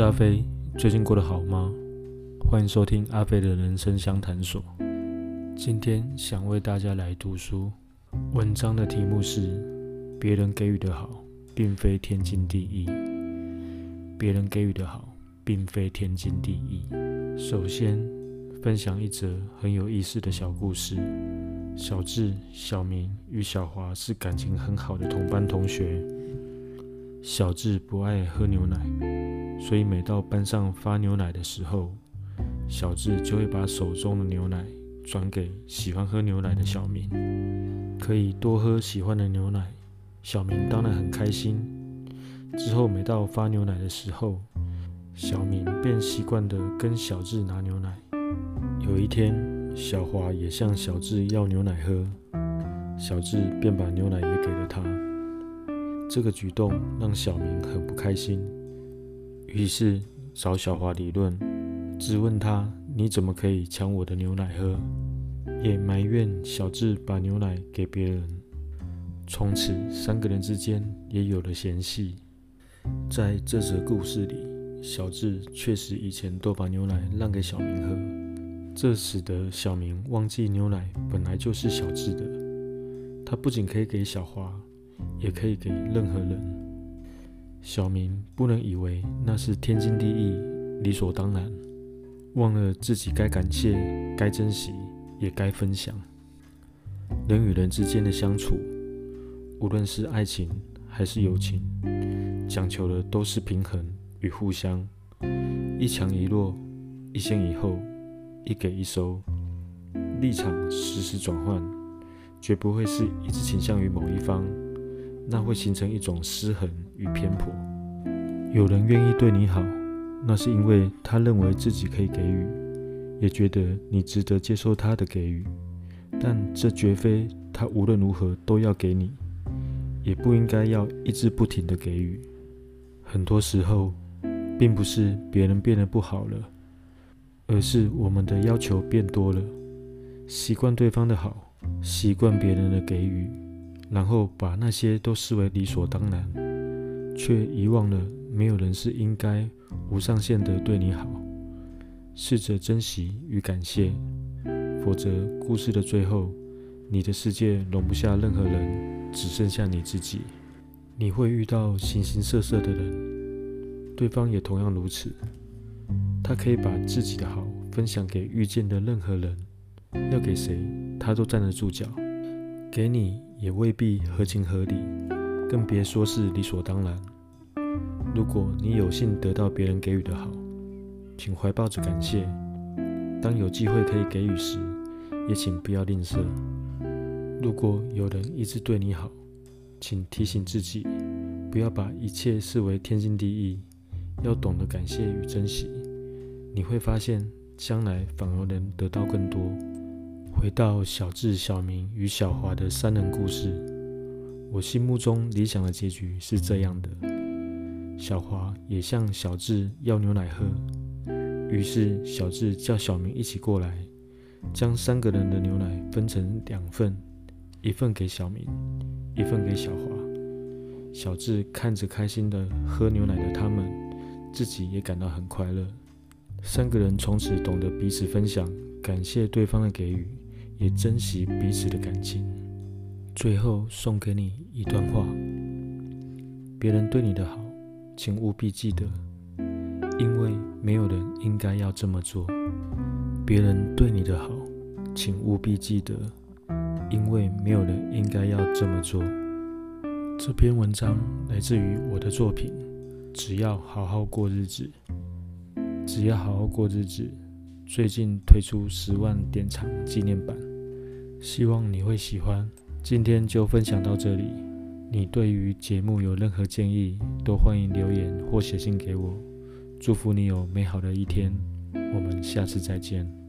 阿飞，最近过得好吗？欢迎收听阿飞的人生相谈所。今天想为大家来读书，文章的题目是：别人给予的好，并非天经地义。别人给予的好，并非天经地义。首先，分享一则很有意思的小故事。小智、小明与小华是感情很好的同班同学。小智不爱喝牛奶，所以每到班上发牛奶的时候，小智就会把手中的牛奶转给喜欢喝牛奶的小明，可以多喝喜欢的牛奶。小明当然很开心。之后每到发牛奶的时候，小明便习惯地跟小智拿牛奶。有一天，小华也向小智要牛奶喝，小智便把牛奶也给了他。这个举动让小明很不开心，于是找小华理论，质问他：“你怎么可以抢我的牛奶喝？”也埋怨小智把牛奶给别人。从此，三个人之间也有了嫌隙。在这则故事里，小智确实以前都把牛奶让给小明喝，这使得小明忘记牛奶本来就是小智的。他不仅可以给小华。也可以给任何人。小明不能以为那是天经地义、理所当然，忘了自己该感谢、该珍惜，也该分享。人与人之间的相处，无论是爱情还是友情，讲求的都是平衡与互相。一强一弱，一先一后，一给一收，立场时时转换，绝不会是一直倾向于某一方。那会形成一种失衡与偏颇。有人愿意对你好，那是因为他认为自己可以给予，也觉得你值得接受他的给予。但这绝非他无论如何都要给你，也不应该要一直不停的给予。很多时候，并不是别人变得不好了，而是我们的要求变多了，习惯对方的好，习惯别人的给予。然后把那些都视为理所当然，却遗忘了没有人是应该无上限的对你好。试着珍惜与感谢，否则故事的最后，你的世界容不下任何人，只剩下你自己。你会遇到形形色色的人，对方也同样如此。他可以把自己的好分享给遇见的任何人，要给谁，他都站得住脚。给你。也未必合情合理，更别说是理所当然。如果你有幸得到别人给予的好，请怀抱着感谢。当有机会可以给予时，也请不要吝啬。如果有人一直对你好，请提醒自己，不要把一切视为天经地义，要懂得感谢与珍惜。你会发现，将来反而能得到更多。回到小智、小明与小华的三人故事，我心目中理想的结局是这样的：小华也向小智要牛奶喝，于是小智叫小明一起过来，将三个人的牛奶分成两份，一份给小明，一份给小华。小智看着开心的喝牛奶的他们，自己也感到很快乐。三个人从此懂得彼此分享，感谢对方的给予。也珍惜彼此的感情。最后送给你一段话：别人对你的好，请务必记得，因为没有人应该要这么做。别人对你的好，请务必记得，因为没有人应该要这么做。这篇文章来自于我的作品。只要好好过日子，只要好好过日子。最近推出十万典藏纪念版。希望你会喜欢，今天就分享到这里。你对于节目有任何建议，都欢迎留言或写信给我。祝福你有美好的一天，我们下次再见。